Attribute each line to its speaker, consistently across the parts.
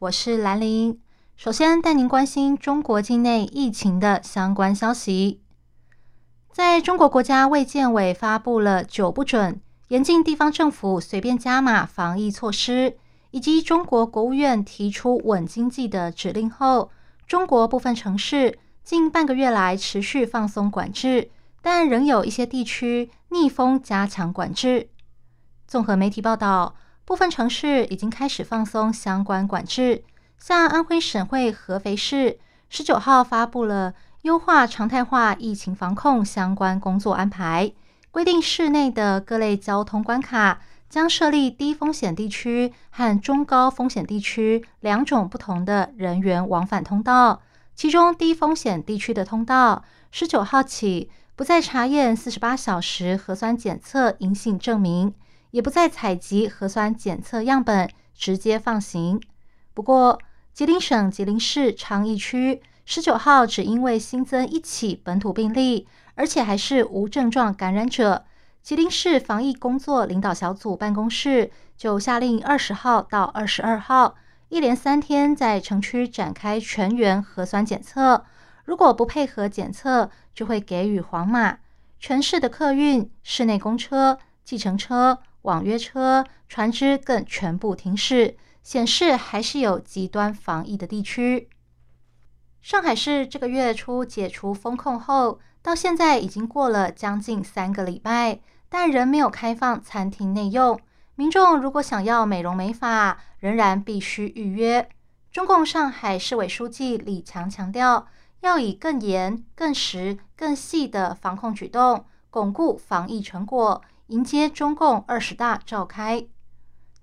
Speaker 1: 我是兰陵。首先带您关心中国境内疫情的相关消息。在中国国家卫健委发布了“九不准”，严禁地方政府随便加码防疫措施，以及中国国务院提出稳经济的指令后，中国部分城市近半个月来持续放松管制，但仍有一些地区逆风加强管制。综合媒体报道。部分城市已经开始放松相关管制，像安徽省会合肥市十九号发布了优化常态化疫情防控相关工作安排，规定市内的各类交通关卡将设立低风险地区和中高风险地区两种不同的人员往返通道。其中低风险地区的通道，十九号起不再查验四十八小时核酸检测阴性证明。也不再采集核酸检测样本，直接放行。不过，吉林省吉林市昌邑区十九号只因为新增一起本土病例，而且还是无症状感染者，吉林市防疫工作领导小组办公室就下令二十号到二十二号一连三天在城区展开全员核酸检测，如果不配合检测，就会给予黄码。全市的客运、市内公车、计程车。网约车、船只更全部停驶，显示还是有极端防疫的地区。上海市这个月初解除封控后，到现在已经过了将近三个礼拜，但仍没有开放餐厅内用。民众如果想要美容美发，仍然必须预约。中共上海市委书记李强强调，要以更严、更实、更细的防控举动，巩固防疫成果。迎接中共二十大召开。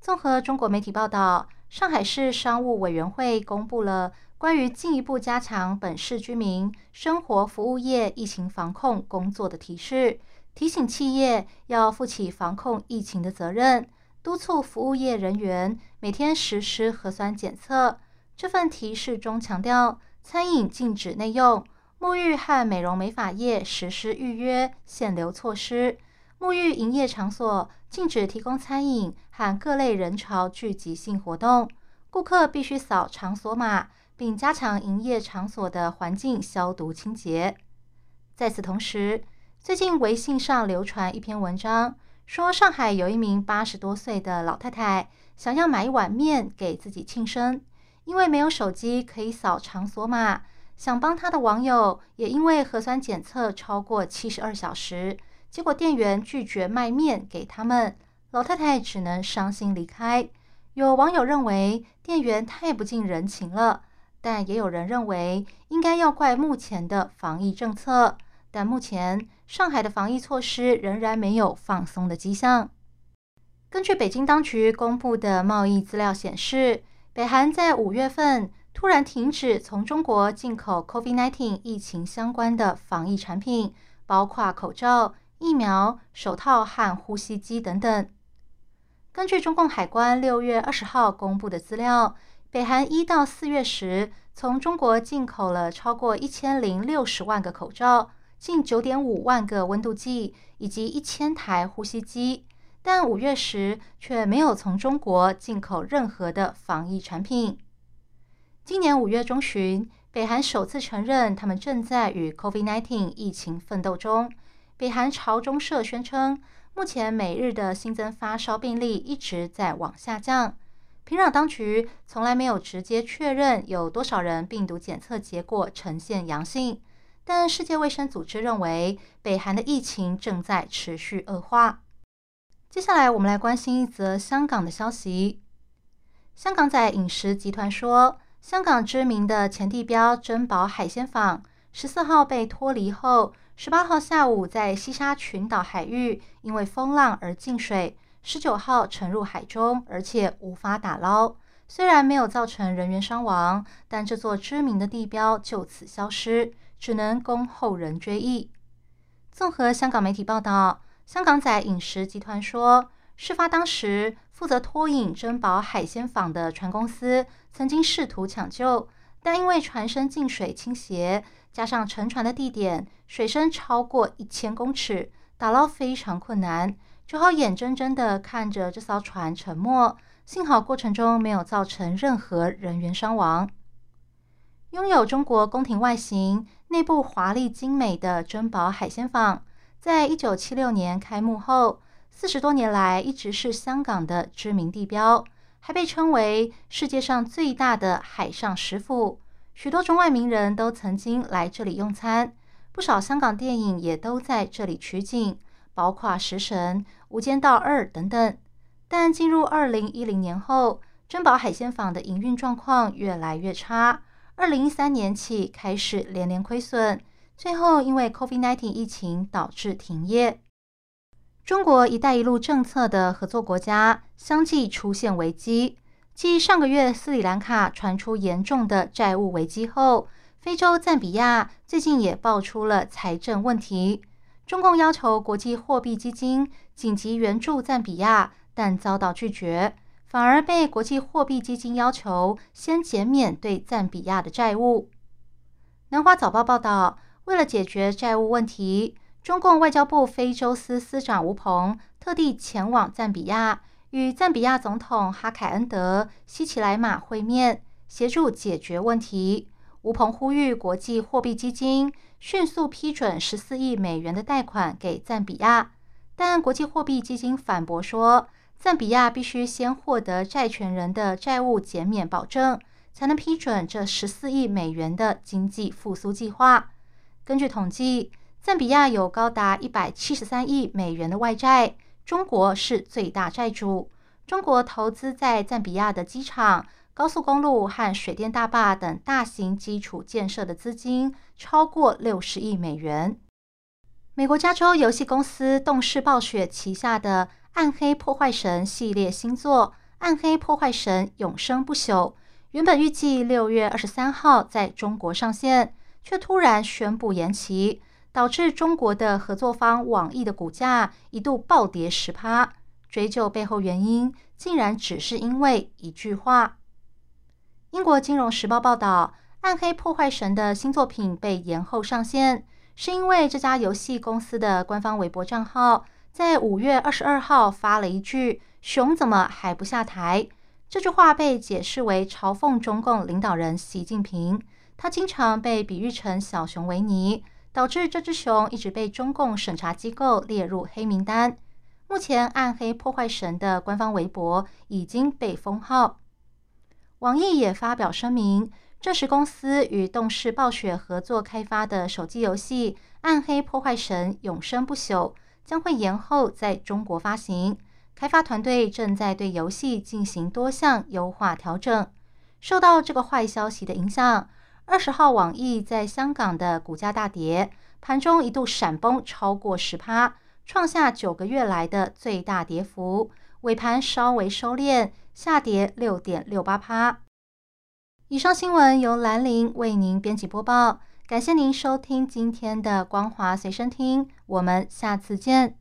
Speaker 1: 综合中国媒体报道，上海市商务委员会公布了关于进一步加强本市居民生活服务业疫情防控工作的提示，提醒企业要负起防控疫情的责任，督促服务业人员每天实施核酸检测。这份提示中强调，餐饮禁止内用，沐浴和美容美发业实施预约限流措施。沐浴营业场所禁止提供餐饮和各类人潮聚集性活动，顾客必须扫场所码，并加强营业场所的环境消毒清洁。在此同时，最近微信上流传一篇文章，说上海有一名八十多岁的老太太想要买一碗面给自己庆生，因为没有手机可以扫场所码，想帮她的网友也因为核酸检测超过七十二小时。结果店员拒绝卖面给他们，老太太只能伤心离开。有网友认为店员太不近人情了，但也有人认为应该要怪目前的防疫政策。但目前上海的防疫措施仍然没有放松的迹象。根据北京当局公布的贸易资料显示，北韩在五月份突然停止从中国进口 COVID-19 疫情相关的防疫产品，包括口罩。疫苗、手套和呼吸机等等。根据中共海关六月二十号公布的资料，北韩一到四月时从中国进口了超过一千零六十万个口罩、近九点五万个温度计以及一千台呼吸机，但五月时却没有从中国进口任何的防疫产品。今年五月中旬，北韩首次承认他们正在与 COVID-19 疫情奋斗中。北韩朝中社宣称，目前每日的新增发烧病例一直在往下降。平壤当局从来没有直接确认有多少人病毒检测结果呈现阳性，但世界卫生组织认为北韩的疫情正在持续恶化。接下来，我们来关心一则香港的消息。香港仔饮食集团说，香港知名的前地标珍宝海鲜坊十四号被脱离后。十八号下午，在西沙群岛海域因为风浪而进水，十九号沉入海中，而且无法打捞。虽然没有造成人员伤亡，但这座知名的地标就此消失，只能供后人追忆。综合香港媒体报道，香港仔饮食集团说，事发当时负责拖引珍宝海鲜坊的船公司曾经试图抢救，但因为船身进水倾斜，加上沉船的地点水深超过一千公尺，打捞非常困难，只好眼睁睁地看着这艘船沉没。幸好过程中没有造成任何人员伤亡。拥有中国宫廷外形、内部华丽精美的珍宝海鲜坊，在一九七六年开幕后，四十多年来一直是香港的知名地标，还被称为世界上最大的海上食府。许多中外名人都曾经来这里用餐，不少香港电影也都在这里取景，包括《食神》《无间道二》等等。但进入二零一零年后，珍宝海鲜坊的营运状况越来越差。二零一三年起开始连连亏损，最后因为 COVID-19 疫情导致停业。中国“一带一路”政策的合作国家相继出现危机。继上个月斯里兰卡传出严重的债务危机后，非洲赞比亚最近也爆出了财政问题。中共要求国际货币基金紧急援助赞比亚。但遭到拒绝，反而被国际货币基金要求先减免对赞比亚的债务。南华早报报道，为了解决债务问题，中共外交部非洲司司长吴鹏特地前往赞比亚，与赞比亚总统哈凯恩德西奇莱马会面，协助解决问题。吴鹏呼吁国际货币基金迅速批准十四亿美元的贷款给赞比亚，但国际货币基金反驳说。赞比亚必须先获得债权人的债务减免保证，才能批准这十四亿美元的经济复苏计划。根据统计，赞比亚有高达一百七十三亿美元的外债，中国是最大债主。中国投资在赞比亚的机场、高速公路和水电大坝等大型基础建设的资金超过六十亿美元。美国加州游戏公司动视暴雪旗下的。暗黑破坏神系列新作《暗黑破坏神：永生不朽》原本预计六月二十三号在中国上线，却突然宣布延期，导致中国的合作方网易的股价一度暴跌十趴。追究背后原因，竟然只是因为一句话。英国金融时报报道，《暗黑破坏神》的新作品被延后上线，是因为这家游戏公司的官方微博账号。在五月二十二号发了一句“熊怎么还不下台”，这句话被解释为嘲讽中共领导人习近平。他经常被比喻成小熊维尼，导致这只熊一直被中共审查机构列入黑名单。目前，暗黑破坏神的官方微博已经被封号。网易也发表声明，证实公司与动视暴雪合作开发的手机游戏《暗黑破坏神：永生不朽》。将会延后在中国发行，开发团队正在对游戏进行多项优化调整。受到这个坏消息的影响，二十号网易在香港的股价大跌，盘中一度闪崩超过十趴，创下九个月来的最大跌幅。尾盘稍微收敛，下跌六点六八趴。以上新闻由兰陵为您编辑播报。感谢您收听今天的光华随身听，我们下次见。